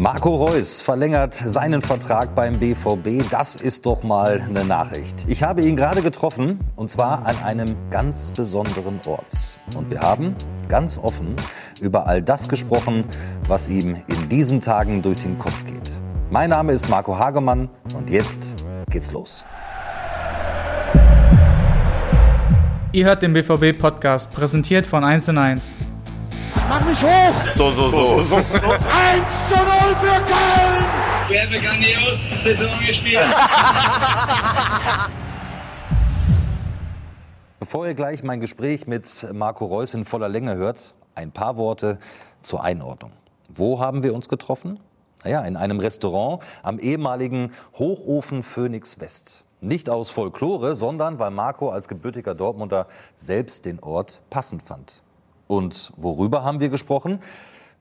Marco Reus verlängert seinen Vertrag beim BVB. Das ist doch mal eine Nachricht. Ich habe ihn gerade getroffen und zwar an einem ganz besonderen Ort. Und wir haben ganz offen über all das gesprochen, was ihm in diesen Tagen durch den Kopf geht. Mein Name ist Marco Hagemann und jetzt geht's los. Ihr hört den BVB-Podcast, präsentiert von 1 und 1. Mach mich hoch! So, so, so. so. 1 zu 0 für Köln! Wir haben grandios Saison gespielt. Bevor ihr gleich mein Gespräch mit Marco Reus in voller Länge hört, ein paar Worte zur Einordnung. Wo haben wir uns getroffen? Naja, in einem Restaurant am ehemaligen Hochofen Phoenix West. Nicht aus Folklore, sondern weil Marco als gebürtiger Dortmunder selbst den Ort passend fand. Und worüber haben wir gesprochen?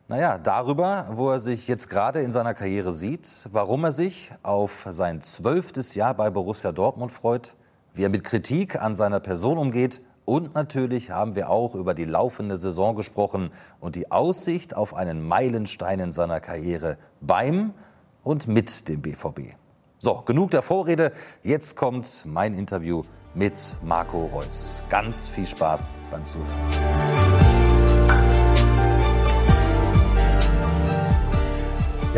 Naja, darüber, wo er sich jetzt gerade in seiner Karriere sieht, warum er sich auf sein zwölftes Jahr bei Borussia Dortmund freut, wie er mit Kritik an seiner Person umgeht und natürlich haben wir auch über die laufende Saison gesprochen und die Aussicht auf einen Meilenstein in seiner Karriere beim und mit dem BVB. So, genug der Vorrede. Jetzt kommt mein Interview mit Marco Reus. Ganz viel Spaß beim Zuhören.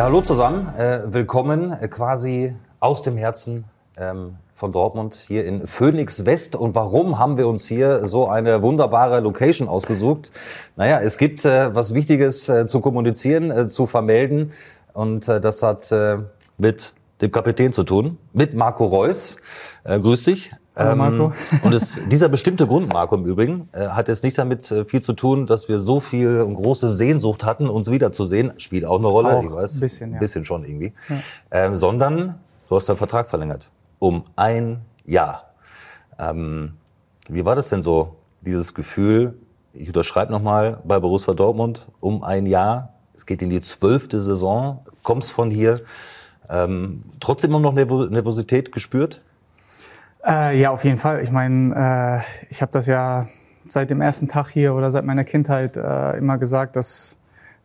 Ja, hallo zusammen. Äh, willkommen äh, quasi aus dem Herzen ähm, von Dortmund hier in Phoenix West. Und warum haben wir uns hier so eine wunderbare Location ausgesucht? Naja, es gibt äh, was Wichtiges äh, zu kommunizieren, äh, zu vermelden. Und äh, das hat mit dem Kapitän zu tun, mit Marco Reus. Äh, grüß dich. Hallo Marco. Ähm, und es, dieser bestimmte Grund, Marco im Übrigen, äh, hat jetzt nicht damit äh, viel zu tun, dass wir so viel und große Sehnsucht hatten, uns wiederzusehen. Spielt auch eine Rolle, auch ich weiß. Ein bisschen, ja. Ein bisschen schon irgendwie. Ja. Ähm, sondern du hast deinen Vertrag verlängert. Um ein Jahr. Ähm, wie war das denn so, dieses Gefühl, ich unterschreibe nochmal bei Borussia Dortmund um ein Jahr. Es geht in die zwölfte Saison, kommst von hier. Ähm, trotzdem immer noch Nervosität gespürt? Äh, ja, auf jeden Fall. Ich meine, äh, ich habe das ja seit dem ersten Tag hier oder seit meiner Kindheit äh, immer gesagt, dass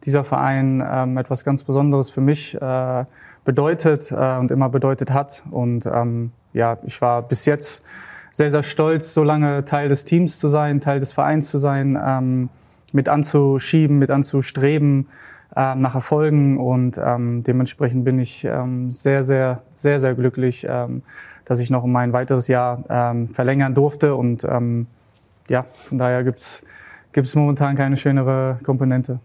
dieser Verein ähm, etwas ganz Besonderes für mich äh, bedeutet äh, und immer bedeutet hat. Und ähm, ja, ich war bis jetzt sehr, sehr stolz, so lange Teil des Teams zu sein, Teil des Vereins zu sein, ähm, mit anzuschieben, mit anzustreben nach Erfolgen und ähm, dementsprechend bin ich ähm, sehr, sehr, sehr, sehr glücklich, ähm, dass ich noch um ein weiteres Jahr ähm, verlängern durfte und ähm, ja, von daher gibt's gibt's momentan keine schönere Komponente.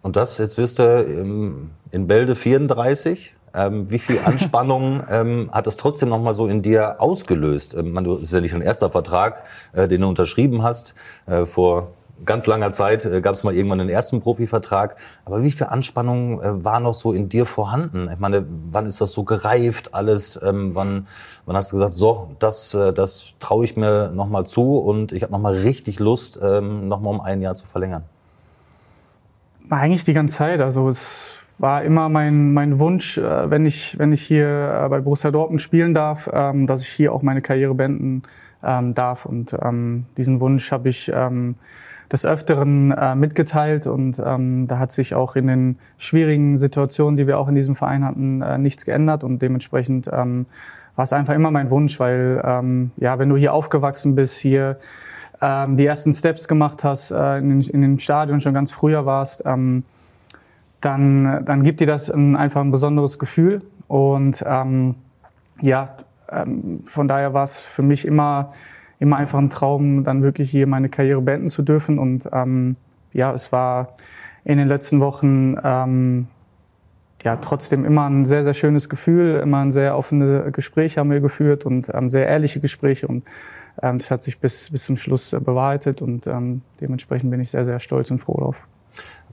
Und das, jetzt wirst du in Bälde 34. Ähm, wie viel Anspannung ähm, hat das trotzdem noch mal so in dir ausgelöst? Ähm, man, das ist ja nicht dein erster Vertrag, äh, den du unterschrieben hast. Äh, vor ganz langer Zeit äh, gab es mal irgendwann den ersten Profivertrag. Aber wie viel Anspannung äh, war noch so in dir vorhanden? Ich meine, wann ist das so gereift alles? Ähm, wann, wann hast du gesagt, so, das, äh, das traue ich mir noch mal zu und ich habe noch mal richtig Lust, ähm, noch mal um ein Jahr zu verlängern? Eigentlich die ganze Zeit. Also es war immer mein, mein Wunsch, wenn, ich, wenn ich hier bei Borussia Dortmund spielen darf, ähm, dass ich hier auch meine Karriere beenden darf. Und diesen Wunsch habe ich des Öfteren äh, mitgeteilt und ähm, da hat sich auch in den schwierigen Situationen, die wir auch in diesem Verein hatten, äh, nichts geändert und dementsprechend ähm, war es einfach immer mein Wunsch, weil ähm, ja, wenn du hier aufgewachsen bist, hier ähm, die ersten Steps gemacht hast, äh, in, in dem Stadion schon ganz früher warst, ähm, dann, dann gibt dir das ein, einfach ein besonderes Gefühl und ähm, ja, ähm, von daher war es für mich immer immer einfach ein Traum, dann wirklich hier meine Karriere beenden zu dürfen. Und ähm, ja, es war in den letzten Wochen ähm, ja trotzdem immer ein sehr, sehr schönes Gefühl, immer ein sehr offene Gespräch haben wir geführt und ähm, sehr ehrliche Gespräche. Und ähm, das hat sich bis, bis zum Schluss äh, bewahrheitet und ähm, dementsprechend bin ich sehr, sehr stolz und froh drauf.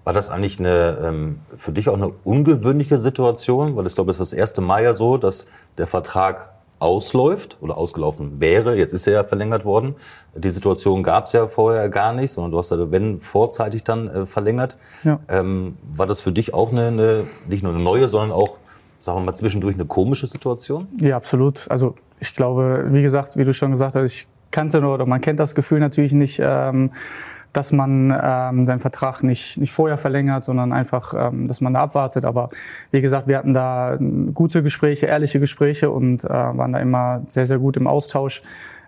War das eigentlich eine, ähm, für dich auch eine ungewöhnliche Situation? Weil ich glaube, es ist das erste Mal ja so, dass der Vertrag ausläuft oder ausgelaufen wäre. Jetzt ist er ja verlängert worden. Die Situation gab es ja vorher gar nicht, sondern du hast ja, wenn vorzeitig dann äh, verlängert. Ja. Ähm, war das für dich auch eine, eine, nicht nur eine neue, sondern auch, sagen wir mal, zwischendurch eine komische Situation? Ja, absolut. Also ich glaube, wie gesagt, wie du schon gesagt hast, ich kannte nur, oder man kennt das Gefühl natürlich nicht. Ähm, dass man ähm, seinen Vertrag nicht, nicht vorher verlängert, sondern einfach, ähm, dass man da abwartet. Aber wie gesagt, wir hatten da gute Gespräche, ehrliche Gespräche und äh, waren da immer sehr, sehr gut im Austausch.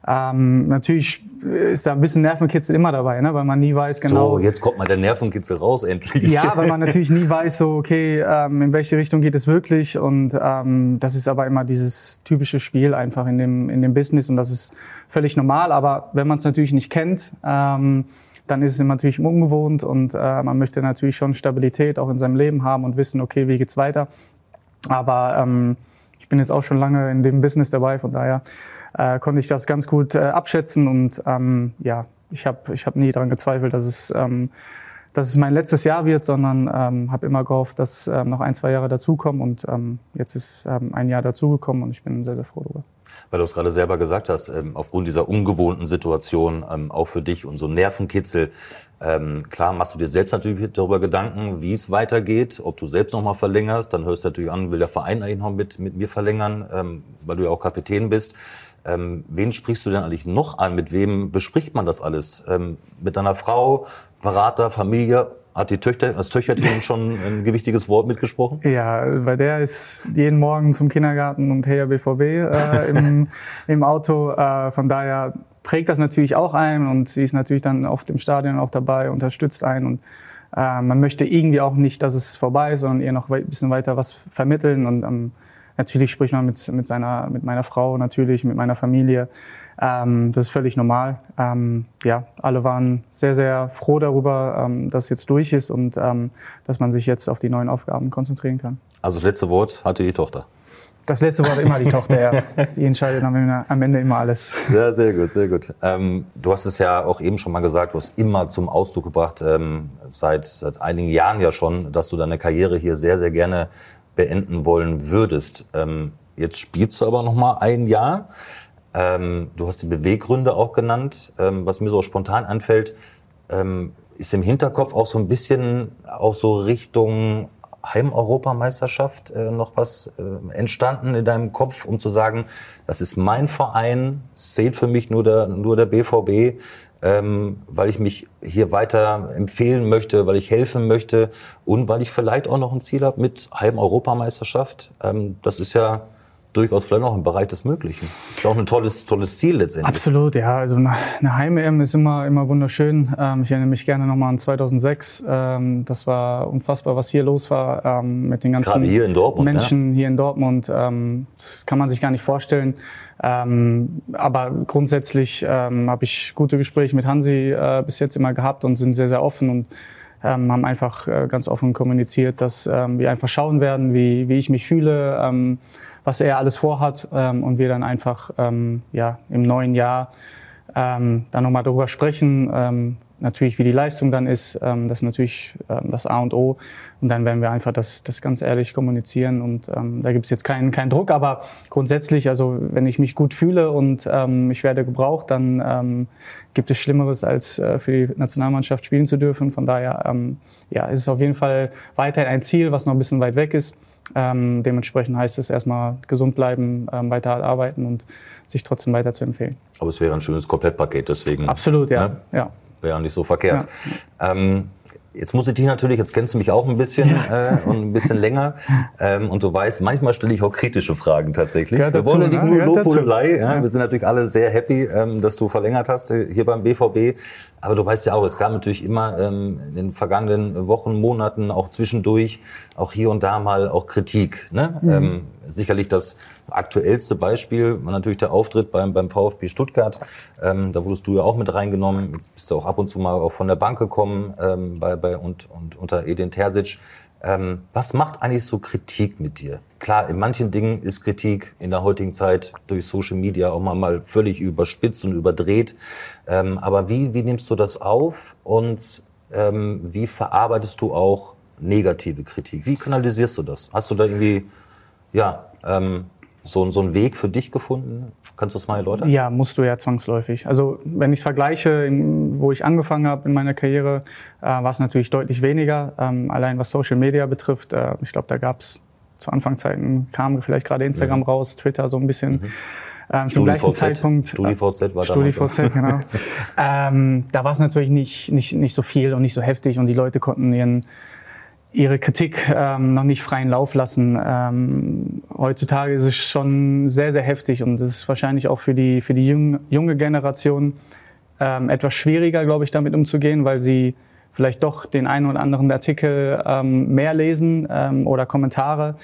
Ähm, natürlich ist da ein bisschen Nervenkitzel immer dabei, ne? weil man nie weiß genau. So, jetzt kommt mal der Nervenkitzel raus endlich. Ja, weil man natürlich nie weiß, so okay, ähm, in welche Richtung geht es wirklich. Und ähm, das ist aber immer dieses typische Spiel einfach in dem in dem Business und das ist völlig normal. Aber wenn man es natürlich nicht kennt, ähm, dann ist es natürlich ungewohnt und äh, man möchte natürlich schon Stabilität auch in seinem Leben haben und wissen, okay, wie geht's weiter. Aber ähm, ich bin jetzt auch schon lange in dem Business dabei, von daher äh, konnte ich das ganz gut äh, abschätzen und ähm, ja, ich habe ich hab nie daran gezweifelt, dass es, ähm, dass es mein letztes Jahr wird, sondern ähm, habe immer gehofft, dass ähm, noch ein, zwei Jahre dazukommen und ähm, jetzt ist ähm, ein Jahr dazugekommen und ich bin sehr, sehr froh darüber. Weil du es gerade selber gesagt hast, ähm, aufgrund dieser ungewohnten Situation, ähm, auch für dich und so Nervenkitzel, ähm, klar machst du dir selbst natürlich darüber Gedanken, wie es weitergeht, ob du selbst nochmal verlängerst, dann hörst du natürlich an, will der Verein eigentlich noch mit, mit mir verlängern, weil du ja auch Kapitän bist. Wen sprichst du denn eigentlich noch an? Mit wem bespricht man das alles? Mit deiner Frau, Berater, Familie? Hat die Töchter, das Töchterteam schon ein gewichtiges Wort mitgesprochen? Ja, bei der ist jeden Morgen zum Kindergarten und her BVB äh, im, im Auto. Äh, von daher prägt das natürlich auch ein und sie ist natürlich dann oft im Stadion auch dabei, unterstützt einen und äh, man möchte irgendwie auch nicht, dass es vorbei ist, sondern ihr noch ein bisschen weiter was vermitteln und ähm, natürlich spricht man mit, mit, seiner, mit meiner Frau, natürlich mit meiner Familie. Ähm, das ist völlig normal. Ähm, ja, alle waren sehr, sehr froh darüber, ähm, dass es jetzt durch ist und ähm, dass man sich jetzt auf die neuen Aufgaben konzentrieren kann. Also das letzte Wort hatte die Tochter. Das letzte Wort immer die Tochter, ja. Die entscheidet am Ende immer alles. Ja, sehr gut, sehr gut. Ähm, du hast es ja auch eben schon mal gesagt, du hast immer zum Ausdruck gebracht, ähm, seit, seit einigen Jahren ja schon, dass du deine Karriere hier sehr, sehr gerne beenden wollen würdest. Ähm, jetzt spielst du aber noch mal ein Jahr. Ähm, du hast die Beweggründe auch genannt. Ähm, was mir so spontan anfällt, ähm, ist im Hinterkopf auch so ein bisschen auch so Richtung Heimeuropameisterschaft äh, noch was äh, entstanden in deinem Kopf, um zu sagen, das ist mein Verein, zählt für mich nur der, nur der BVB, ähm, weil ich mich hier weiter empfehlen möchte, weil ich helfen möchte und weil ich vielleicht auch noch ein Ziel habe mit Heimeuropameisterschaft. Ähm, das ist ja durchaus vielleicht noch im Bereich des Möglichen. Ist auch ein tolles, tolles Ziel letztendlich. Absolut, ja. Also eine Heim-EM ist immer, immer wunderschön. Ähm, ich erinnere mich gerne nochmal an 2006. Ähm, das war unfassbar, was hier los war ähm, mit den ganzen hier Dortmund, Menschen ja? hier in Dortmund. Ähm, das kann man sich gar nicht vorstellen. Ähm, aber grundsätzlich ähm, habe ich gute Gespräche mit Hansi äh, bis jetzt immer gehabt und sind sehr, sehr offen und ähm, haben einfach äh, ganz offen kommuniziert, dass ähm, wir einfach schauen werden, wie, wie ich mich fühle, ähm, was er alles vorhat ähm, und wir dann einfach ähm, ja, im neuen Jahr ähm, dann nochmal darüber sprechen, ähm, natürlich wie die Leistung dann ist, ähm, das ist natürlich ähm, das A und O. Und dann werden wir einfach das, das ganz ehrlich kommunizieren und ähm, da gibt es jetzt keinen, keinen Druck, aber grundsätzlich, also wenn ich mich gut fühle und ähm, ich werde gebraucht, dann ähm, gibt es Schlimmeres, als äh, für die Nationalmannschaft spielen zu dürfen, von daher ähm, ja, ist es auf jeden Fall weiterhin ein Ziel, was noch ein bisschen weit weg ist ähm, dementsprechend heißt es erstmal gesund bleiben, ähm, weiter arbeiten und sich trotzdem weiter zu empfehlen. Aber es wäre ein schönes Komplettpaket, deswegen. Absolut, ja. Ne? ja. Wäre nicht so verkehrt. Ja. Ähm, Jetzt muss ich dich natürlich, jetzt kennst du mich auch ein bisschen ja. äh, und ein bisschen länger. Ähm, und du weißt, manchmal stelle ich auch kritische Fragen tatsächlich. Ja, wir wollen ja nicht nur Lobhudelei. Ja. Wir sind natürlich alle sehr happy, ähm, dass du verlängert hast äh, hier beim BVB. Aber du weißt ja auch, es gab natürlich immer ähm, in den vergangenen Wochen, Monaten, auch zwischendurch, auch hier und da mal auch Kritik. Ne? Mhm. Ähm, sicherlich das aktuellste Beispiel war natürlich der Auftritt beim, beim VfB Stuttgart. Ähm, da wurdest du ja auch mit reingenommen. Jetzt bist du auch ab und zu mal auch von der Bank gekommen ähm, bei, bei, und, und unter Edin Terzic. Ähm, was macht eigentlich so Kritik mit dir? Klar, in manchen Dingen ist Kritik in der heutigen Zeit durch Social Media auch mal, mal völlig überspitzt und überdreht. Ähm, aber wie, wie nimmst du das auf und ähm, wie verarbeitest du auch negative Kritik? Wie kanalisierst du das? Hast du da irgendwie ja, ähm, so, so einen Weg für dich gefunden? Kannst du es mal erläutern? Ja, musst du ja zwangsläufig. Also wenn ich es vergleiche, wo ich angefangen habe in meiner Karriere, äh, war es natürlich deutlich weniger. Ähm, allein was Social Media betrifft, äh, ich glaube, da gab es zu Anfangszeiten, kam vielleicht gerade Instagram mhm. raus, Twitter so ein bisschen. Mhm. Ähm, zum gleichen StudiVZ. Zeitpunkt. StudiVZ war damals. StudiVZ, genau. ähm, da war es natürlich nicht, nicht, nicht so viel und nicht so heftig und die Leute konnten ihren, ihre Kritik ähm, noch nicht freien Lauf lassen. Ähm, heutzutage ist es schon sehr, sehr heftig und das ist wahrscheinlich auch für die, für die jung, junge Generation ähm, etwas schwieriger, glaube ich, damit umzugehen, weil sie vielleicht doch den einen oder anderen Artikel ähm, mehr lesen ähm, oder Kommentare.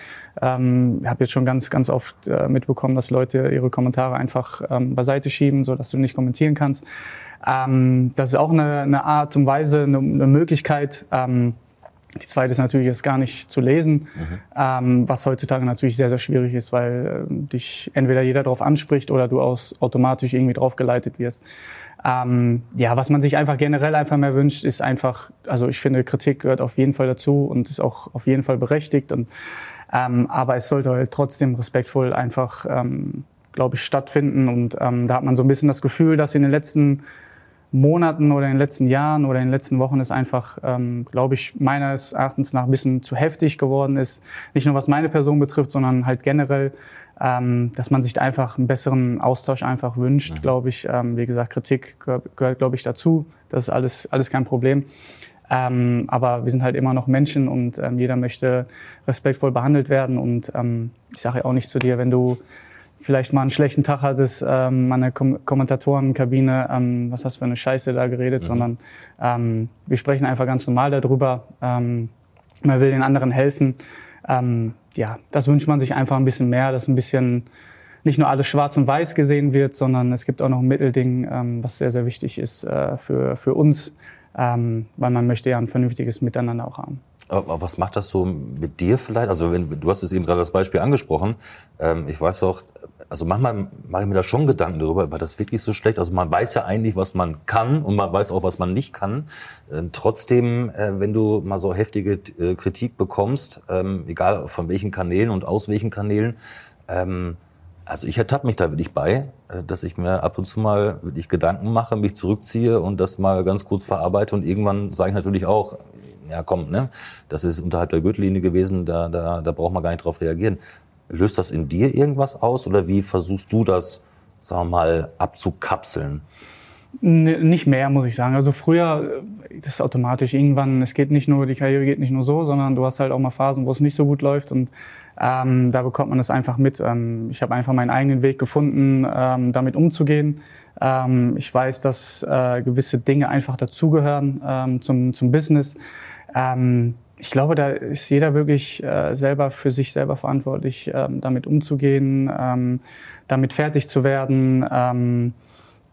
Ähm, ich habe jetzt schon ganz, ganz oft äh, mitbekommen, dass Leute ihre Kommentare einfach ähm, beiseite schieben, so dass du nicht kommentieren kannst. Ähm, das ist auch eine, eine Art und Weise, eine, eine Möglichkeit. Ähm, die zweite ist natürlich jetzt gar nicht zu lesen, ähm, was heutzutage natürlich sehr, sehr schwierig ist, weil äh, dich entweder jeder darauf anspricht oder du aus, automatisch irgendwie draufgeleitet wirst. Ähm, ja, was man sich einfach generell einfach mehr wünscht, ist einfach, also ich finde, Kritik gehört auf jeden Fall dazu und ist auch auf jeden Fall berechtigt. Und, ähm, aber es sollte halt trotzdem respektvoll einfach, ähm, glaube ich, stattfinden. Und ähm, da hat man so ein bisschen das Gefühl, dass in den letzten Monaten oder in den letzten Jahren oder in den letzten Wochen es einfach, ähm, glaube ich, meines Erachtens nach ein bisschen zu heftig geworden ist. Nicht nur was meine Person betrifft, sondern halt generell, ähm, dass man sich einfach einen besseren Austausch einfach wünscht, glaube ich. Ähm, wie gesagt, Kritik gehört, gehört glaube ich, dazu. Das ist alles, alles kein Problem. Ähm, aber wir sind halt immer noch Menschen und ähm, jeder möchte respektvoll behandelt werden. Und ähm, ich sage ja auch nicht zu dir, wenn du vielleicht mal einen schlechten Tag hattest, ähm, mal eine Kom Kommentatorenkabine, ähm, was hast du für eine Scheiße da geredet, sondern ähm, wir sprechen einfach ganz normal darüber. Ähm, man will den anderen helfen. Ähm, ja, das wünscht man sich einfach ein bisschen mehr, dass ein bisschen nicht nur alles schwarz und weiß gesehen wird, sondern es gibt auch noch ein Mittelding, ähm, was sehr, sehr wichtig ist äh, für, für uns, ähm, weil man möchte ja ein vernünftiges Miteinander auch haben. Aber was macht das so mit dir vielleicht? Also wenn, du hast es eben gerade das Beispiel angesprochen. Ähm, ich weiß auch, also manchmal mache ich mir da schon Gedanken darüber, war das wirklich so schlecht? Also man weiß ja eigentlich, was man kann und man weiß auch, was man nicht kann. Äh, trotzdem, äh, wenn du mal so heftige äh, Kritik bekommst, ähm, egal von welchen Kanälen und aus welchen Kanälen, ähm, also ich ertappe mich da wirklich bei, äh, dass ich mir ab und zu mal wirklich Gedanken mache, mich zurückziehe und das mal ganz kurz verarbeite und irgendwann sage ich natürlich auch, ja komm, ne, das ist unterhalb der Gürtellinie gewesen, da, da, da braucht man gar nicht drauf reagieren. Löst das in dir irgendwas aus oder wie versuchst du das, sagen wir mal, abzukapseln? Nicht mehr, muss ich sagen. Also früher, äh, das ist automatisch irgendwann, es geht nicht nur, die Karriere geht nicht nur so, sondern du hast halt auch mal Phasen, wo es nicht so gut läuft und ähm, da bekommt man das einfach mit. Ähm, ich habe einfach meinen eigenen Weg gefunden, ähm, damit umzugehen. Ähm, ich weiß, dass äh, gewisse Dinge einfach dazugehören ähm, zum, zum Business. Ähm, ich glaube, da ist jeder wirklich äh, selber für sich selber verantwortlich, ähm, damit umzugehen, ähm, damit fertig zu werden. Ähm,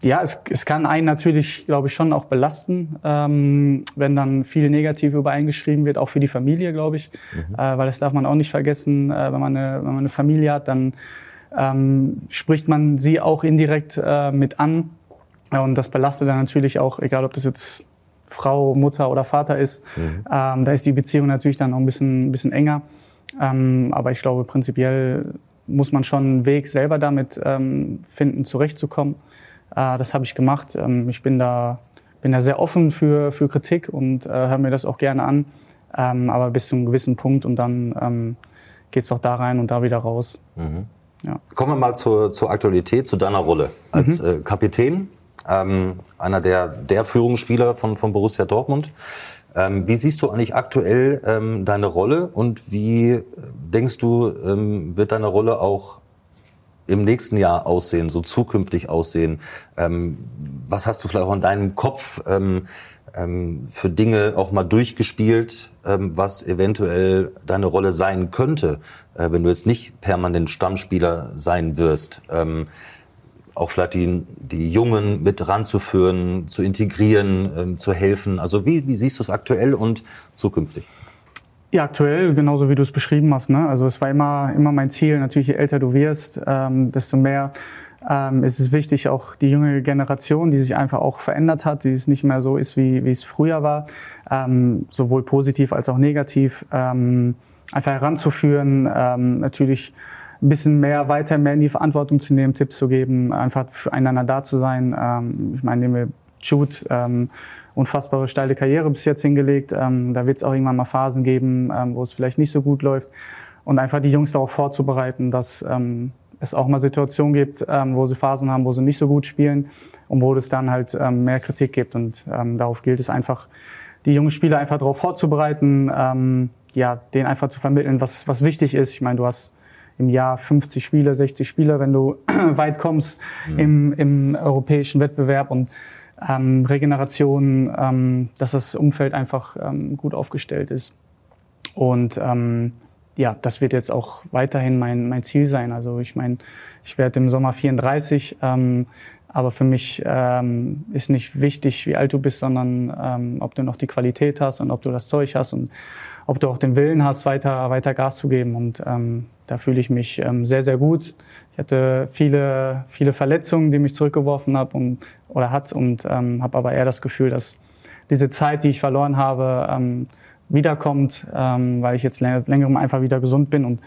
ja, es, es kann einen natürlich, glaube ich, schon auch belasten, ähm, wenn dann viel negativ über einen geschrieben wird, auch für die Familie, glaube ich. Äh, weil das darf man auch nicht vergessen, äh, wenn, man eine, wenn man eine Familie hat, dann ähm, spricht man sie auch indirekt äh, mit an. Und das belastet dann natürlich auch, egal ob das jetzt Frau, Mutter oder Vater ist. Ähm, da ist die Beziehung natürlich dann auch ein bisschen, bisschen enger. Ähm, aber ich glaube, prinzipiell muss man schon einen Weg selber damit ähm, finden, zurechtzukommen. Äh, das habe ich gemacht. Ähm, ich bin da, bin da sehr offen für, für Kritik und äh, höre mir das auch gerne an. Ähm, aber bis zu einem gewissen Punkt und dann ähm, geht es auch da rein und da wieder raus. Ja. Kommen wir mal zur, zur Aktualität, zu deiner Rolle als äh, Kapitän, ähm, einer der, der Führungsspieler von, von Borussia Dortmund. Ähm, wie siehst du eigentlich aktuell ähm, deine Rolle und wie äh, denkst du, ähm, wird deine Rolle auch im nächsten Jahr aussehen, so zukünftig aussehen? Ähm, was hast du vielleicht auch in deinem Kopf ähm, ähm, für Dinge auch mal durchgespielt, ähm, was eventuell deine Rolle sein könnte, äh, wenn du jetzt nicht permanent Stammspieler sein wirst? Auch vielleicht die, die Jungen mit ranzuführen, zu integrieren, ähm, zu helfen. Also wie, wie siehst du es aktuell und zukünftig? Ja, aktuell, genauso wie du es beschrieben hast. Ne? Also es war immer, immer mein Ziel, natürlich je älter du wirst, ähm, desto mehr ähm, ist es wichtig, auch die junge Generation, die sich einfach auch verändert hat, die es nicht mehr so ist, wie, wie es früher war, ähm, sowohl positiv als auch negativ, ähm, einfach heranzuführen, ähm, natürlich ein bisschen mehr weiter mehr in die Verantwortung zu nehmen, Tipps zu geben, einfach füreinander da zu sein. Ähm, ich meine, nehmen wir Jude, ähm, unfassbare steile Karriere bis jetzt hingelegt. Ähm, da wird es auch irgendwann mal Phasen geben, ähm, wo es vielleicht nicht so gut läuft. Und einfach die Jungs darauf vorzubereiten, dass ähm, es auch mal Situationen gibt, ähm, wo sie Phasen haben, wo sie nicht so gut spielen und wo es dann halt mehr Kritik gibt. Und darauf gilt es einfach, die jungen Spieler einfach darauf vorzubereiten, ja, denen einfach zu vermitteln, was, was wichtig ist. Ich meine, du hast im Jahr 50 Spieler, 60 Spieler, wenn du weit kommst mhm. im, im europäischen Wettbewerb und ähm, Regeneration, ähm, dass das Umfeld einfach ähm, gut aufgestellt ist. Und ähm, ja, das wird jetzt auch weiterhin mein, mein Ziel sein. Also ich meine, ich werde im Sommer 34, ähm, aber für mich ähm, ist nicht wichtig, wie alt du bist, sondern ähm, ob du noch die Qualität hast und ob du das Zeug hast und ob du auch den Willen hast, weiter, weiter Gas zu geben. Und ähm, da fühle ich mich ähm, sehr, sehr gut. Ich hatte viele, viele Verletzungen, die mich zurückgeworfen haben oder hat und ähm, habe aber eher das Gefühl, dass diese Zeit, die ich verloren habe, ähm, wiederkommt, ähm, weil ich jetzt länger, längerem einfach wieder gesund bin und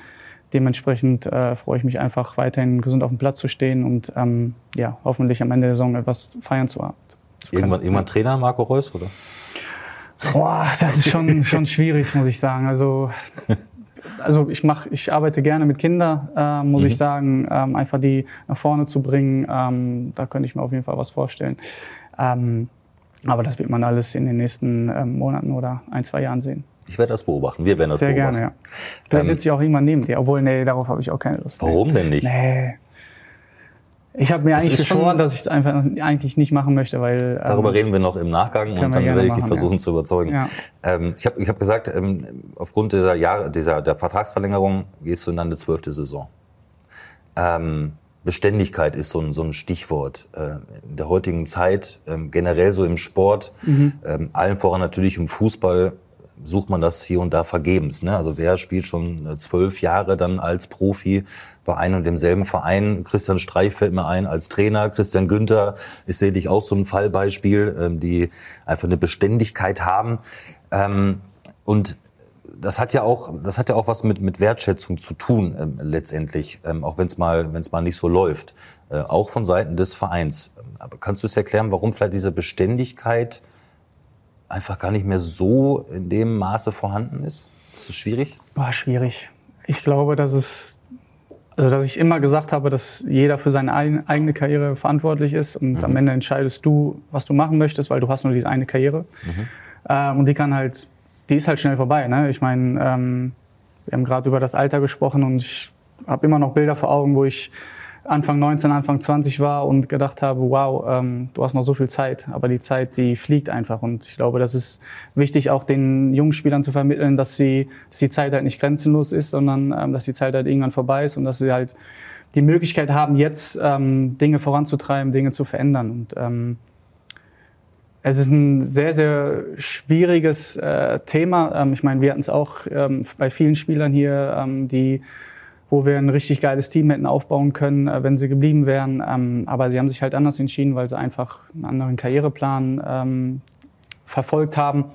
dementsprechend äh, freue ich mich einfach weiterhin gesund auf dem Platz zu stehen und ähm, ja, hoffentlich am Ende der Saison etwas feiern zu haben. Irgendwann, irgendwann Trainer Marco Reus, oder? Boah, das ist schon, schon schwierig, muss ich sagen. Also, also ich mach, ich arbeite gerne mit Kindern, äh, muss mhm. ich sagen, ähm, einfach die nach vorne zu bringen. Ähm, da könnte ich mir auf jeden Fall was vorstellen. Ähm, aber das wird man alles in den nächsten ähm, Monaten oder ein, zwei Jahren sehen. Ich werde das beobachten. Wir werden das Sehr beobachten. Sehr gerne, ja. Vielleicht ähm, sitze ich auch irgendwann neben dir. Obwohl, nee, darauf habe ich auch keine Lust. Warum denn nicht? Nee. Ich habe mir das eigentlich geschworen, dass ich es einfach eigentlich nicht machen möchte, weil. Darüber ähm, reden wir noch im Nachgang und dann werde ich dich versuchen ja. zu überzeugen. Ja. Ähm, ich habe ich hab gesagt, ähm, aufgrund dieser Jahre, dieser der Vertragsverlängerung gehst du in deine zwölfte Saison. Ähm, Beständigkeit ist so ein, so ein Stichwort. Äh, in der heutigen Zeit, ähm, generell so im Sport, mhm. ähm, allen voran natürlich im Fußball, sucht man das hier und da vergebens. Ne? Also wer spielt schon äh, zwölf Jahre dann als Profi bei einem und demselben Verein? Christian Streich fällt mir ein als Trainer. Christian Günther ist sicherlich auch so ein Fallbeispiel, ähm, die einfach eine Beständigkeit haben. Ähm, und das hat ja auch, das hat ja auch was mit, mit Wertschätzung zu tun ähm, letztendlich, ähm, auch wenn es mal, wenn es mal nicht so läuft, äh, auch von Seiten des Vereins. Aber kannst du es erklären, warum vielleicht diese Beständigkeit einfach gar nicht mehr so in dem Maße vorhanden ist? Ist das schwierig? War schwierig. Ich glaube, dass es, also dass ich immer gesagt habe, dass jeder für seine eigene Karriere verantwortlich ist und mhm. am Ende entscheidest du, was du machen möchtest, weil du hast nur diese eine Karriere. Mhm. Ähm, und die kann halt die ist halt schnell vorbei. Ne? Ich meine, ähm, wir haben gerade über das Alter gesprochen und ich habe immer noch Bilder vor Augen, wo ich Anfang 19, Anfang 20 war und gedacht habe, wow, ähm, du hast noch so viel Zeit, aber die Zeit, die fliegt einfach. Und ich glaube, das ist wichtig, auch den jungen Spielern zu vermitteln, dass, sie, dass die Zeit halt nicht grenzenlos ist, sondern ähm, dass die Zeit halt irgendwann vorbei ist und dass sie halt die Möglichkeit haben, jetzt ähm, Dinge voranzutreiben, Dinge zu verändern. Und ähm, es ist ein sehr, sehr schwieriges äh, Thema. Ähm, ich meine, wir hatten es auch ähm, bei vielen Spielern hier, ähm, die, wo wir ein richtig geiles Team hätten aufbauen können, äh, wenn sie geblieben wären. Ähm, aber sie haben sich halt anders entschieden, weil sie einfach einen anderen Karriereplan ähm, verfolgt haben.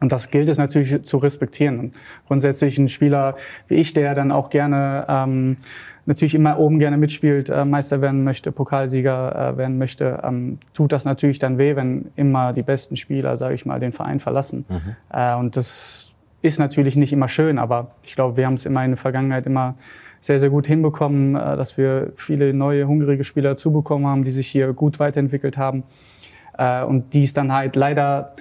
Und das gilt es natürlich zu respektieren. Und grundsätzlich ein Spieler wie ich, der dann auch gerne ähm, natürlich immer oben gerne mitspielt, äh, Meister werden möchte, Pokalsieger äh, werden möchte, ähm, tut das natürlich dann weh, wenn immer die besten Spieler, sage ich mal, den Verein verlassen. Mhm. Äh, und das ist natürlich nicht immer schön, aber ich glaube, wir haben es immer in der Vergangenheit immer sehr, sehr gut hinbekommen, äh, dass wir viele neue, hungrige Spieler dazu bekommen haben, die sich hier gut weiterentwickelt haben äh, und die es dann halt leider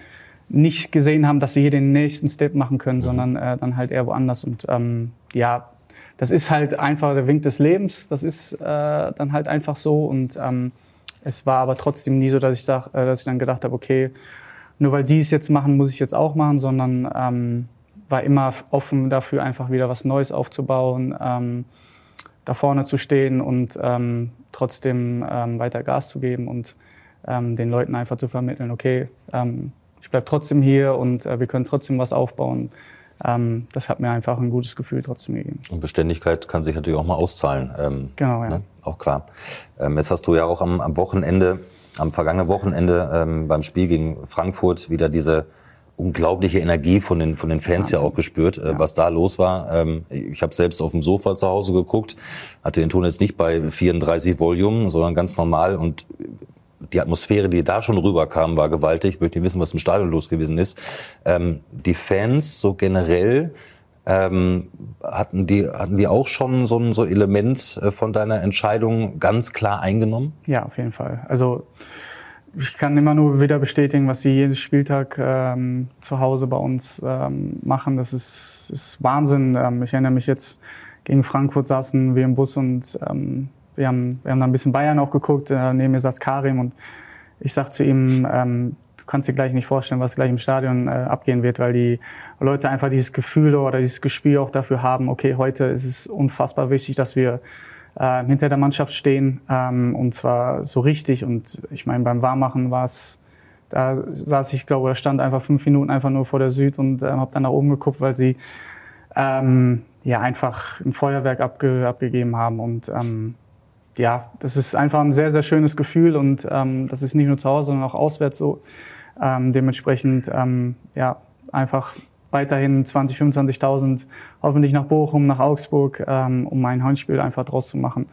nicht gesehen haben, dass sie hier den nächsten Step machen können, mhm. sondern äh, dann halt eher woanders. Und ähm, ja, das ist halt einfach der Wink des Lebens. Das ist äh, dann halt einfach so. Und ähm, es war aber trotzdem nie so, dass ich, sag, äh, dass ich dann gedacht habe, okay, nur weil die es jetzt machen, muss ich jetzt auch machen, sondern ähm, war immer offen dafür, einfach wieder was Neues aufzubauen, ähm, da vorne zu stehen und ähm, trotzdem ähm, weiter Gas zu geben und ähm, den Leuten einfach zu vermitteln, okay, ähm, ich bleibe trotzdem hier und äh, wir können trotzdem was aufbauen ähm, das hat mir einfach ein gutes Gefühl trotzdem gegeben. Und Beständigkeit kann sich natürlich auch mal auszahlen. Genau, ja. Ne? Auch klar. Jetzt hast du ja auch am, am Wochenende, am vergangenen Wochenende beim Spiel gegen Frankfurt wieder diese unglaubliche Energie von den, von den Fans Wahnsinn. ja auch gespürt, äh, ja. was da los war. Ähm, ich habe selbst auf dem Sofa zu Hause geguckt, hatte den Ton jetzt nicht bei 34 Volumen, sondern ganz normal und die Atmosphäre, die da schon rüberkam, war gewaltig. Ich möchte nicht wissen, was im Stadion los gewesen ist. Ähm, die Fans so generell Ähm, hatten, die, hatten die auch schon so ein so Element äh, von deiner Entscheidung ganz klar eingenommen? Ja, auf jeden Fall. Also ich kann immer nur wieder bestätigen, was sie jeden Spieltag ähm, zu Hause bei uns ähm, machen. Das ist, ist Wahnsinn. Ähm, ich erinnere mich jetzt, gegen Frankfurt saßen wir im Bus und ähm, wir, haben, wir haben da ein bisschen Bayern auch geguckt. Äh, neben mir saß Karim und ich sag zu ihm, ähm, du kannst dir gleich nicht vorstellen, was gleich im Stadion äh, abgehen wird, weil die Leute einfach dieses Gefühl oder dieses Gespür auch dafür haben, okay, heute ist es unfassbar wichtig, dass wir äh, hinter der Mannschaft stehen ähm, und zwar so richtig. Und ich meine, beim Warmmachen war es, da saß ich, glaube, da stand einfach fünf Minuten einfach nur vor der Süd und äh, habe dann nach oben geguckt, weil sie ähm, ja einfach ein Feuerwerk abge, abgegeben haben und ähm, ja, das ist einfach ein sehr, sehr schönes Gefühl und ähm, das ist nicht nur zu Hause, sondern auch auswärts so. Ähm, dementsprechend, ähm, ja, einfach weiterhin 20, 25.000 hoffentlich nach Bochum, nach Augsburg, ähm, um mein Heimspiel einfach draus zu machen.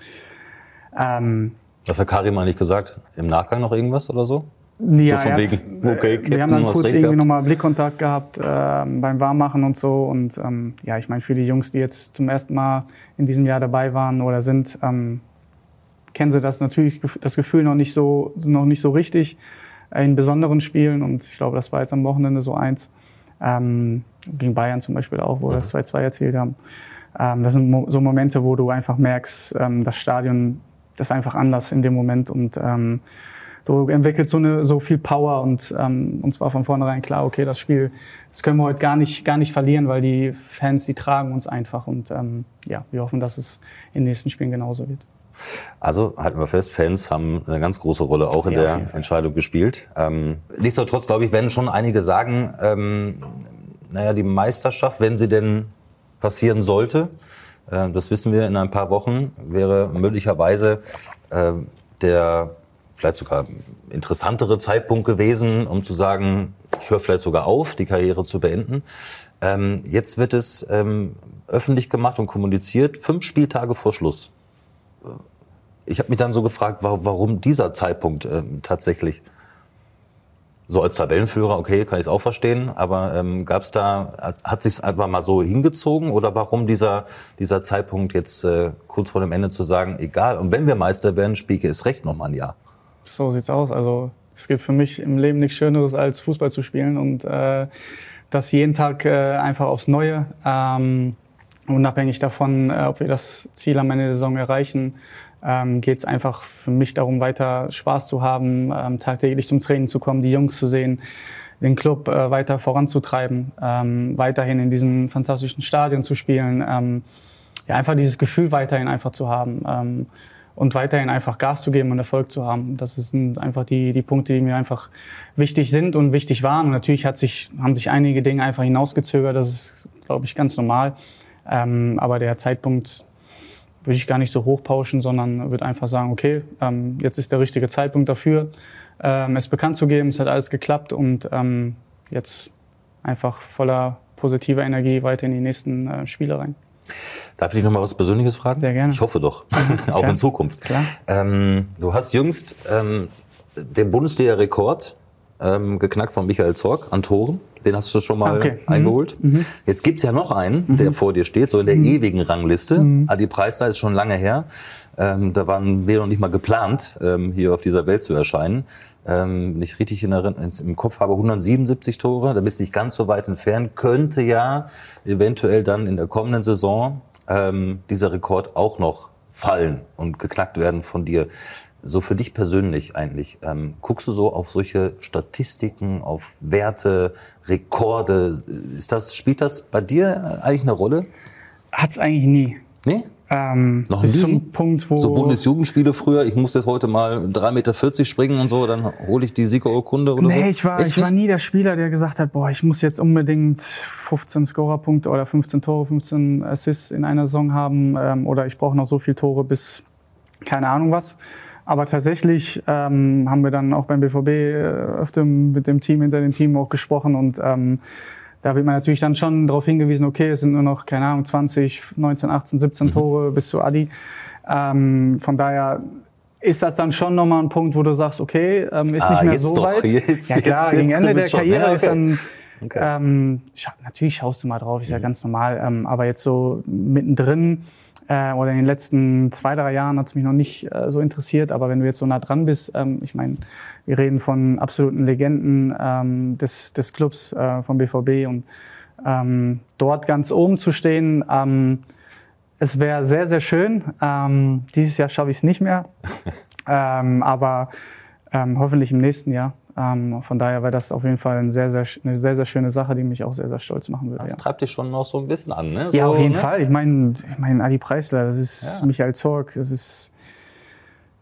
Ähm, Was hat Karim eigentlich gesagt? Im Nachgang noch irgendwas oder so? Ja, so von wegen, okay, Captain, wir haben dann kurz irgendwie nochmal Blickkontakt gehabt äh, beim Warmmachen und so. Und ähm, ja, ich meine, für die Jungs, die jetzt zum ersten Mal in diesem Jahr dabei waren oder sind, ähm, kennen sie das natürlich, das Gefühl noch nicht so, noch nicht so richtig in besonderen Spielen. Und ich glaube, das war jetzt am Wochenende so eins. Ähm, gegen Bayern zum Beispiel auch, wo wir das 2-2 erzielt haben. Ähm, das sind so Momente, wo du einfach merkst, ähm, das Stadion das ist einfach anders in dem Moment und ähm, du entwickelst so, eine, so viel Power und ähm, uns war von vornherein klar, okay, das Spiel, das können wir heute gar nicht, gar nicht verlieren, weil die Fans, die tragen uns einfach und ähm, ja, wir hoffen, dass es in den nächsten Spielen genauso wird. Also halten wir fest, Fans haben eine ganz große Rolle auch in ja, der Entscheidung gespielt. Ähm, nichtsdestotrotz, glaube ich, werden schon einige sagen, ähm, naja, die Meisterschaft, wenn sie denn passieren sollte, äh, das wissen wir in ein paar Wochen, wäre möglicherweise äh, der vielleicht sogar interessantere Zeitpunkt gewesen, um zu sagen, ich höre vielleicht sogar auf, die Karriere zu beenden. Ähm, jetzt wird es ähm, öffentlich gemacht und kommuniziert, fünf Spieltage vor Schluss. Ich habe mich dann so gefragt, warum dieser Zeitpunkt äh, tatsächlich? So als Tabellenführer, okay, kann ich es auch verstehen, aber ähm, gab es da, hat, sich einfach mal so hingezogen oder warum dieser, dieser Zeitpunkt jetzt äh, kurz vor dem Ende zu sagen, egal, und wenn wir Meister werden, Spieke ist recht noch mal ein Jahr? So sieht's aus. Also es gibt für mich im Leben nichts Schöneres als Fußball zu spielen und äh, das jeden Tag äh, einfach aufs Neue. Ähm, unabhängig davon, äh, ob wir das Ziel am Ende der Saison erreichen, ähm, geht es einfach für mich darum, weiter Spaß zu haben, ähm, tagtäglich zum Training zu kommen, die Jungs zu sehen, den Club äh, weiter voranzutreiben, ähm, weiterhin in diesem fantastischen Stadion zu spielen, ähm, ja, einfach dieses Gefühl weiterhin einfach zu haben ähm, und weiterhin einfach Gas zu geben und Erfolg zu haben. Das sind einfach die, die Punkte, die mir einfach wichtig sind und wichtig waren. Und natürlich hat sich, haben sich einige Dinge einfach hinausgezögert. Das ist, glaube ich, ganz normal. Ähm, aber der Zeitpunkt, würde ich gar nicht so hochpauschen, sondern würde einfach sagen, okay, ähm, jetzt ist der richtige Zeitpunkt dafür, ähm, es bekannt zu geben. Es hat alles geklappt und ähm, jetzt einfach voller positiver Energie weiter in die nächsten äh, Spiele rein. Darf ich dich noch mal was Persönliches fragen? Sehr gerne. Ich hoffe doch, auch in Zukunft. Klar. Ähm, du hast jüngst ähm, den Bundesliga-Rekord ähm, geknackt von Michael Zorg an Toren. Den hast du schon mal okay. Mhm. eingeholt. Mhm. Jetzt gibt's ja noch einen, mhm. der vor dir steht, so in der mhm. ewigen Rangliste. Mhm. Adi Preisler ist schon lange her. Ähm, da waren wir noch nicht mal geplant, ähm, hier auf dieser Welt zu erscheinen. Ähm, wenn ich richtig in der, im Kopf habe, 177 Tore. Da bist du nicht ganz so weit entfernt. Könnte ja eventuell dann in der kommenden Saison ähm, dieser Rekord auch noch fallen und geknackt werden von dir so für dich persönlich eigentlich, ähm, guckst du so auf solche Statistiken, auf Werte, Rekorde? Ist das, spielt das bei dir eigentlich eine Rolle? Hat's eigentlich nie. Nee? Ähm, Noch nie? Zum Punkt, wo so Bundesjugendspiele früher, ich muss jetzt heute mal 3,40 Meter springen und so, dann hole ich die Siegerurkunde oder nee, so? Nee, ich war, ich war nie der Spieler, der gesagt hat, boah, ich muss jetzt unbedingt 15 Scorerpunkte oder 15 Tore, 15 Assists in einer Saison haben ähm, oder ich brauche noch so viele Tore bis keine Ahnung was. Aber tatsächlich ähm, haben wir dann auch beim BVB äh, öfter mit dem Team hinter dem Team auch gesprochen und ähm, da wird man natürlich dann schon darauf hingewiesen, okay, es sind nur noch, keine Ahnung, 20, 19, 18, 17 mhm. Tore bis zu Adi. Ähm, von daher ist das dann schon nochmal ein Punkt, wo du sagst, okay, ähm, ist ah, nicht mehr so weit. Jetzt, ja klar, jetzt, gegen Ende der Karriere ja, okay. ist dann Okay. Ähm, scha natürlich schaust du mal drauf, ist ja ganz normal. Ähm, aber jetzt so mittendrin äh, oder in den letzten zwei, drei Jahren hat es mich noch nicht äh, so interessiert. Aber wenn du jetzt so nah dran bist, ähm, ich meine, wir reden von absoluten Legenden ähm, des, des Clubs, äh, vom BVB und ähm, dort ganz oben zu stehen, ähm, es wäre sehr, sehr schön. Dieses Jahr schaffe ich es nicht mehr, aber hoffentlich im nächsten Jahr. Ähm, von daher wäre das auf jeden Fall eine sehr, sehr, eine sehr, sehr schöne Sache, die mich auch sehr, sehr stolz machen würde. Das ja. treibt dich schon noch so ein bisschen an, ne? Ja, so, auf jeden ne? Fall. Ich meine, ich mein, Adi Preisler, das ist Ja. Michael Zorg, das ist.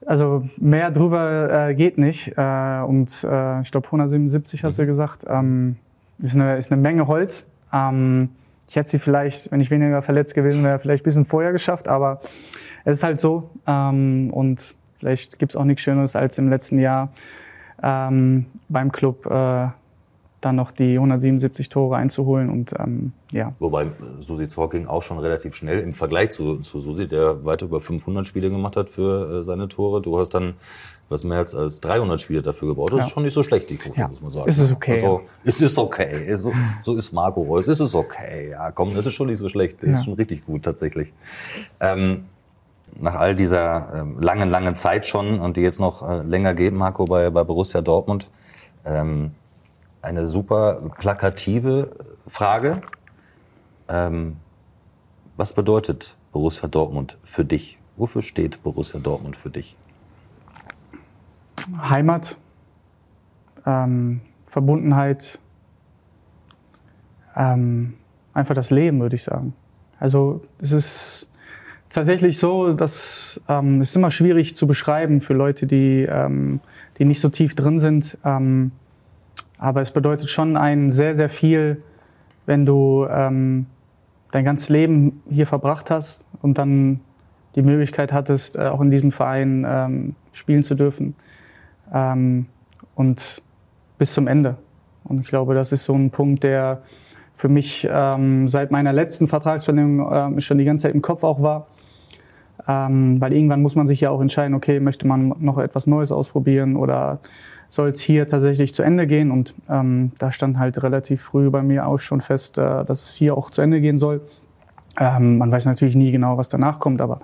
Also mehr drüber äh, geht nicht. Äh, und äh, ich glaube 177 hast du gesagt. Ähm, ist, eine, ist eine Menge Holz. Ähm, ich hätte sie vielleicht, wenn ich weniger verletzt gewesen wäre, vielleicht ein bisschen vorher geschafft, aber es ist halt so. Ähm, und vielleicht gibt es auch nichts Schöneres, als im letzten Jahr ähm, beim Club äh, dann noch die 177 Tore einzuholen. Und ähm, ja, Wobei äh, Susi Zorc ging auch schon relativ schnell im Vergleich zu, zu Susi, der weit über 500 Spiele gemacht hat für äh, seine Tore. Du hast dann was mehr als, als 300 Spiele dafür gebaut. Das Ja. ist schon nicht so schlecht, die Quote, Ja. muss man sagen. Es ist okay, Also, es ist okay. So, so ist Marco Reus. Es ist okay. Ja, komm, das ist schon nicht so schlecht. Das ist Ja. schon richtig gut, tatsächlich. Ähm, nach all dieser ähm, langen, langen Zeit schon und die jetzt noch äh, länger geht, Marco, bei, bei Borussia Dortmund, ähm, eine super plakative Frage. Ähm, was bedeutet Borussia Dortmund für dich? Wofür steht Borussia Dortmund für dich? Heimat, ähm, Verbundenheit, ähm, einfach das Leben, würde ich sagen. Also es ist tatsächlich so, dass ähm, ist immer schwierig zu beschreiben für Leute, die, ähm, die nicht so tief drin sind. Ähm, aber es bedeutet schon ein sehr, sehr viel, wenn du ähm, dein ganzes Leben hier verbracht hast und dann die Möglichkeit hattest, äh, auch in diesem Verein ähm, spielen zu dürfen. Ähm, und bis zum Ende. Und ich glaube, das ist so ein Punkt, der für mich ähm, seit meiner letzten Vertragsverlängerung ähm, schon die ganze Zeit im Kopf auch war. Ähm, weil irgendwann muss man sich ja auch entscheiden, okay, möchte man noch etwas Neues ausprobieren oder soll es hier tatsächlich zu Ende gehen? Und ähm, da stand halt relativ früh bei mir auch schon fest, äh, dass es hier auch zu Ende gehen soll. Ähm, man weiß natürlich nie genau, was danach kommt, aber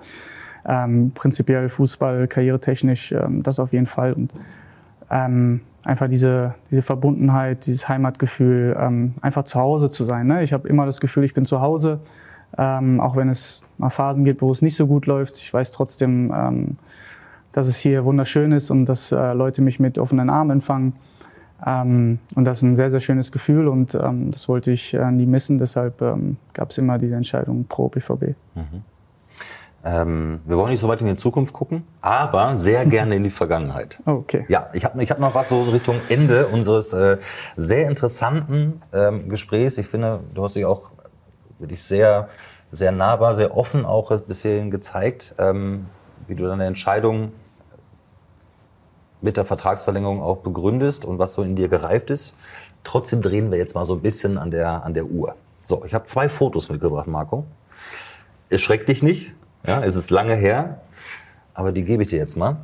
ähm, prinzipiell Fußball, karrieretechnisch, ähm, das auf jeden Fall. Und ähm, einfach diese, diese Verbundenheit, dieses Heimatgefühl, ähm, einfach zu Hause zu sein. Ne? Ich habe immer das Gefühl, ich bin zu Hause, ähm, auch wenn es mal Phasen gibt, wo es nicht so gut läuft. Ich weiß trotzdem, ähm, dass es hier wunderschön ist und dass äh, Leute mich mit offenen Armen empfangen. Ähm, und das ist ein sehr, sehr schönes Gefühl und ähm, das wollte ich äh, nie missen. Deshalb ähm, gab es immer diese Entscheidung pro BVB. Ähm, wir wollen nicht so weit in die Zukunft gucken, aber sehr gerne in die Vergangenheit. Okay. Ja, ich habe ich hab noch was so Richtung Ende unseres äh, sehr interessanten ähm, Gesprächs. Ich finde, du hast dich auch wirklich sehr, sehr nahbar, sehr offen auch bis hierhin gezeigt, ähm, wie du deine Entscheidung mit der Vertragsverlängerung auch begründest und was so in dir gereift ist. Trotzdem drehen wir jetzt mal so ein bisschen an der, an der Uhr. So, ich habe zwei Fotos mitgebracht, Marco. Es schreckt dich nicht, ja, es ist lange her, aber die gebe ich dir jetzt mal.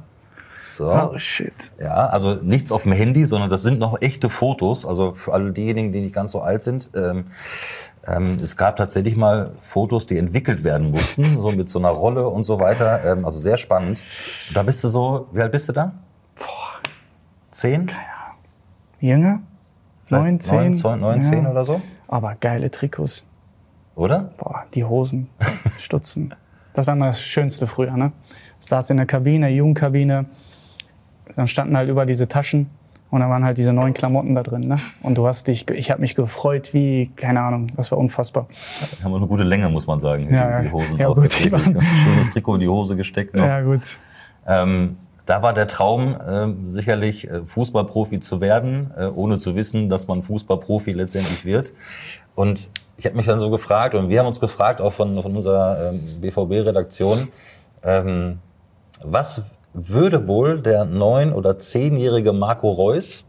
So. Oh shit. Ja, also nichts auf dem Handy, sondern das sind noch echte Fotos. Also für alle diejenigen, die nicht ganz so alt sind. Ähm, ähm, es gab tatsächlich mal Fotos, die entwickelt werden mussten, so mit so einer Rolle und so weiter. Ähm, also sehr spannend. Da bist du so, wie alt bist du da? Zehn? Jünger? Vielleicht Neun, zehn? Neun, zehn, neun, zehn oder so? Aber geile Trikots. Oder? Boah, die Hosen, Stutzen. Das war immer das Schönste früher, ne? Ich saß in der Kabine, Jugendkabine. Dann standen halt über diese Taschen und dann waren halt diese neuen Klamotten da drin, ne? Und du hast dich, ich habe mich gefreut wie, keine Ahnung, das war unfassbar. Die haben eine gute Länge, muss man sagen, die, Ja, die Hosen. ja, auch gut, die waren- Schönes Trikot in die Hose gesteckt noch. Ja, gut. Ähm, da war der Traum ähm, sicherlich äh, Fußballprofi zu werden, äh, ohne zu wissen, dass man Fußballprofi letztendlich wird. Und ich habe mich dann so gefragt, und wir haben uns gefragt, auch von, von unserer ähm, BVB-Redaktion, ähm, was würde wohl der neun- oder zehnjährige Marco Reus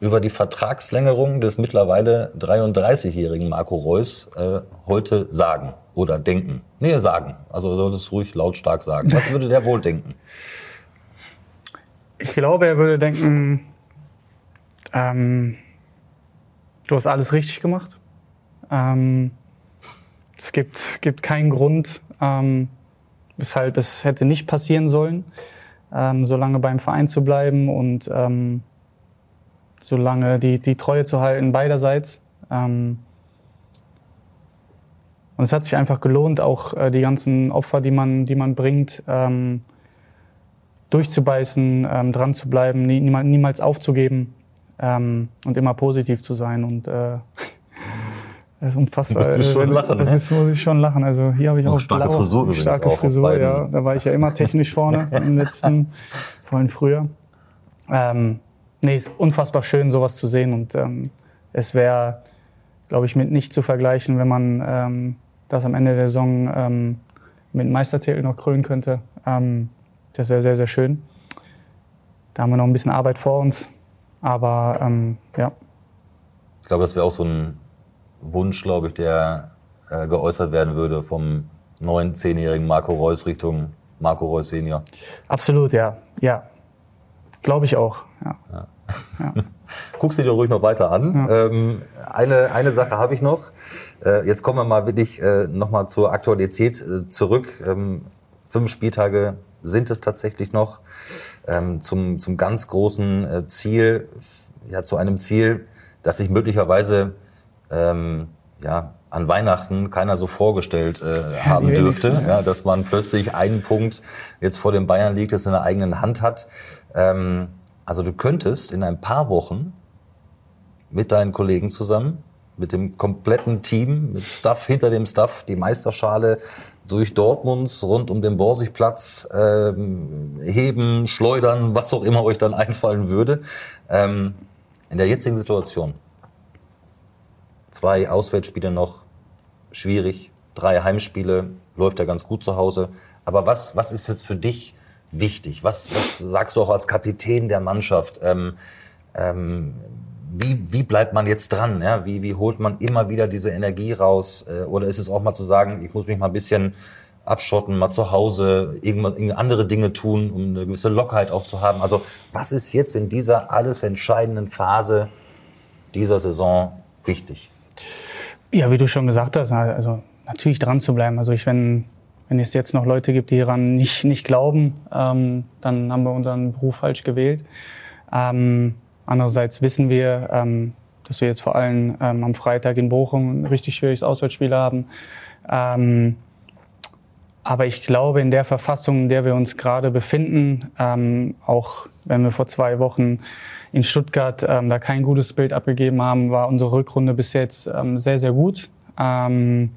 über die Vertragslängerung des mittlerweile 33-jährigen Marco Reus äh, heute sagen oder denken? Nee, sagen. Also soll es ruhig lautstark sagen. Was würde der wohl denken? Ich glaube, er würde denken, ähm, Du hast alles richtig gemacht. Ähm, es gibt, gibt keinen Grund, ähm, weshalb es hätte nicht passieren sollen, ähm, so lange beim Verein zu bleiben und ähm, so lange die, die Treue zu halten beiderseits. Ähm, und es hat sich einfach gelohnt, auch äh, die ganzen Opfer, die man, die man bringt, ähm, durchzubeißen, ähm, dran zu bleiben, nie, niemals aufzugeben ähm, und immer positiv zu sein. Und äh, das ist unfassbar. Du musst schon lachen, das ne? ist, muss ich schon lachen. Also hier habe ich Auch auch, starke blaue, Frisur übrigens starke auch Frisur, ja. Da war ich ja immer technisch vorne im letzten, vorhin früher. Ähm, nee, ist unfassbar schön, sowas zu sehen. Und ähm, es wäre, glaube ich, mit nicht zu vergleichen, wenn man ähm, das am Ende der Saison ähm, mit Meistertitel noch krönen könnte. Ähm, das wäre sehr, sehr schön. Da haben wir noch ein bisschen Arbeit vor uns. Aber ähm, ja, Ich glaube, das wäre auch so ein Wunsch, glaube ich, der äh, geäußert werden würde vom neuen zehnjährigen Marco Reus Richtung Marco Reus Senior. absolut, ja. Ja, glaube ich auch. Ja. Guck sie dir ruhig noch weiter an. Ähm, eine, eine Sache habe ich noch. Äh, jetzt kommen wir mal wirklich äh, nochmal zur Aktualität äh, zurück. Ähm, fünf Spieltage sind es tatsächlich noch ähm, zum, zum ganz großen äh, Ziel, ja, zu einem Ziel, das sich möglicherweise ähm, ja, an Weihnachten keiner so vorgestellt äh, haben die dürfte, wenigsten, ja, dass man plötzlich einen Punkt jetzt vor dem Bayern liegt, das in der eigenen Hand hat. Ähm, also du könntest in ein paar Wochen mit deinen Kollegen zusammen, mit dem kompletten Team, mit Staff hinter dem Staff, die Meisterschale durch Dortmunds rund um den Borsigplatz ähm, heben, schleudern, was auch immer euch dann einfallen würde. Ähm, in der jetzigen Situation, zwei Auswärtsspiele noch, schwierig, drei Heimspiele, läuft ja ganz gut zu Hause. Aber was, was ist jetzt für dich wichtig? Was, was sagst du auch als Kapitän der Mannschaft? Ähm, ähm, wie, wie bleibt man jetzt dran? Ja? Wie, wie holt man immer wieder diese Energie raus? Äh, Oder ist es auch mal zu sagen, ich muss mich mal ein bisschen abschotten, mal zu Hause, irgendwann irgend andere Dinge tun, um eine gewisse Lockerheit auch zu haben? Also was ist jetzt in dieser alles entscheidenden Phase dieser Saison wichtig? Ja, wie du schon gesagt hast, also natürlich dran zu bleiben. Also ich, wenn, wenn es jetzt noch Leute gibt, die daran nicht, nicht glauben, ähm, dann haben wir unseren Beruf falsch gewählt. Ähm, andererseits wissen wir, ähm, dass wir jetzt vor allem ähm, am Freitag in Bochum ein richtig schwieriges Auswärtsspiel haben. Ähm, aber ich glaube, in der Verfassung, in der wir uns gerade befinden, ähm, auch wenn wir vor zwei Wochen in Stuttgart ähm, da kein gutes Bild abgegeben haben, war unsere Rückrunde bis jetzt ähm, sehr, sehr gut. Ähm,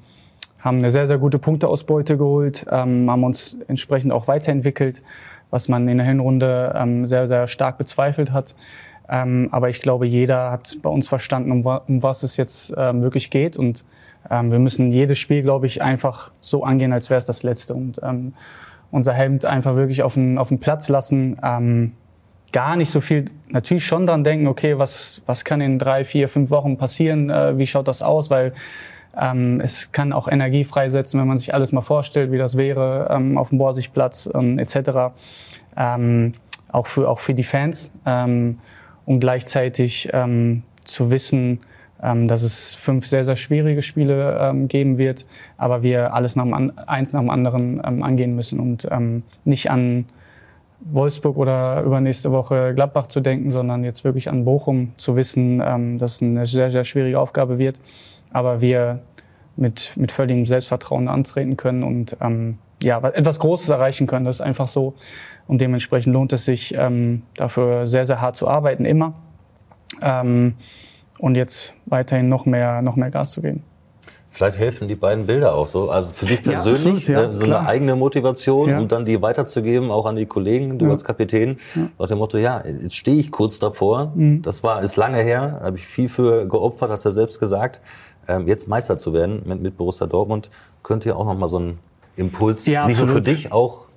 haben eine sehr, sehr gute Punkteausbeute geholt, ähm, haben uns entsprechend auch weiterentwickelt, was man in der Hinrunde ähm, sehr, sehr stark bezweifelt hat. Ähm, aber ich glaube, jeder hat bei uns verstanden, um, um was es jetzt wirklich geht. Und wir müssen jedes Spiel, glaube ich, einfach so angehen, als wäre es das letzte. Und unser Hemd einfach wirklich auf den, auf den Platz lassen. Gar nicht so viel, natürlich schon dran denken, okay, was, was kann in drei, vier, fünf Wochen passieren? Äh, wie schaut das aus? Weil ähm, es kann auch Energie freisetzen, wenn man sich alles mal vorstellt, wie das wäre ähm, auf dem Borsigplatz ähm, etc. Ähm, auch, für, auch für die Fans. Ähm, und gleichzeitig ähm, zu wissen, ähm, dass es fünf sehr, sehr schwierige Spiele ähm, geben wird, aber wir alles nach dem eins nach dem anderen ähm, angehen müssen und ähm, nicht an Wolfsburg oder übernächste Woche Gladbach zu denken, sondern jetzt wirklich an Bochum zu wissen, ähm, dass es eine sehr, sehr schwierige Aufgabe wird, aber wir mit, mit völligem Selbstvertrauen antreten können und ähm, ja, etwas Großes erreichen können. Das ist einfach so. Und dementsprechend lohnt es sich, ähm, dafür sehr, sehr hart zu arbeiten, immer. Ähm, und jetzt weiterhin noch mehr, noch mehr Gas zu geben. Vielleicht helfen die beiden Bilder auch so. Also für dich Ja, persönlich, absolut, ja, äh, so klar. eine eigene Motivation Ja. und dann die weiterzugeben, auch an die Kollegen, du als Kapitän, nach dem Motto, ja, jetzt stehe ich kurz davor. Mhm. Das war, ist lange her, habe ich viel für geopfert, hast du ja selbst gesagt. Ähm, jetzt Meister zu werden mit, mit Borussia Dortmund, könnte ja auch nochmal so ein Impuls, Ja, nicht nur für dich, auch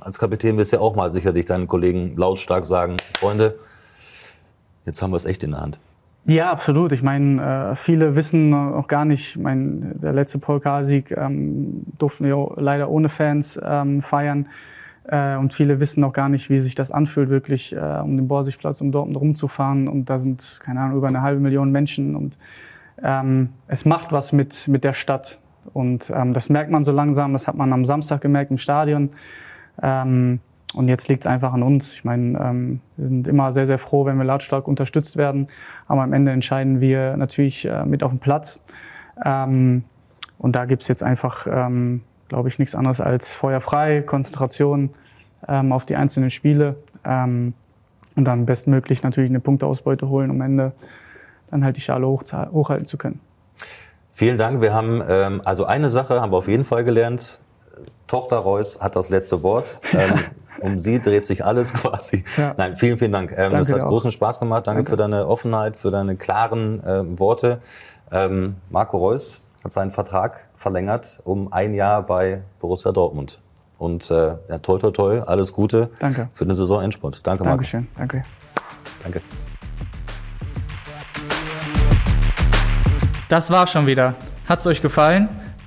als Kapitän wirst du ja auch mal sicherlich deinen Kollegen lautstark sagen, Freunde, jetzt haben wir es echt in der Hand. Ja, absolut. Ich meine, äh, viele wissen auch gar nicht, ich mein, der letzte Pokalsieg ähm, durften wir leider ohne Fans ähm, feiern. Äh, und viele wissen noch gar nicht, wie sich das anfühlt, wirklich äh, um den Borsigplatz, um Dortmund rumzufahren. Und da sind, keine Ahnung, über eine halbe Million Menschen. Und ähm, es macht was mit, mit der Stadt. Und ähm, das merkt man so langsam. Das hat man am Samstag gemerkt im Stadion. Ähm, und jetzt liegt es einfach an uns. Ich meine, ähm, wir sind immer sehr, sehr froh, wenn wir lautstark unterstützt werden. Aber am Ende entscheiden wir natürlich äh, mit auf dem Platz. Ähm, und da gibt es jetzt einfach, ähm, glaube ich, nichts anderes als Feuer frei, Konzentration ähm, auf die einzelnen Spiele ähm, und dann bestmöglich natürlich eine Punkteausbeute holen, um am Ende dann halt die Schale hoch, hochhalten zu können. Vielen Dank. Wir haben ähm, also eine Sache haben wir auf jeden Fall gelernt. Tochter Reus hat das letzte Wort. Ähm, um sie dreht sich alles quasi. Ja. Nein, vielen, vielen Dank. Ähm, das hat großen Spaß gemacht. Danke, Danke, für deine Offenheit, für deine klaren äh, Worte. Ähm, Marco Reus hat seinen Vertrag verlängert um ein Jahr bei Borussia Dortmund. Und äh, ja, toll, toll, toll, alles Gute Danke. für den Saison-Endspurt. Danke, Marco. Dankeschön, danke. Danke. Das war's schon wieder. Hat's euch gefallen?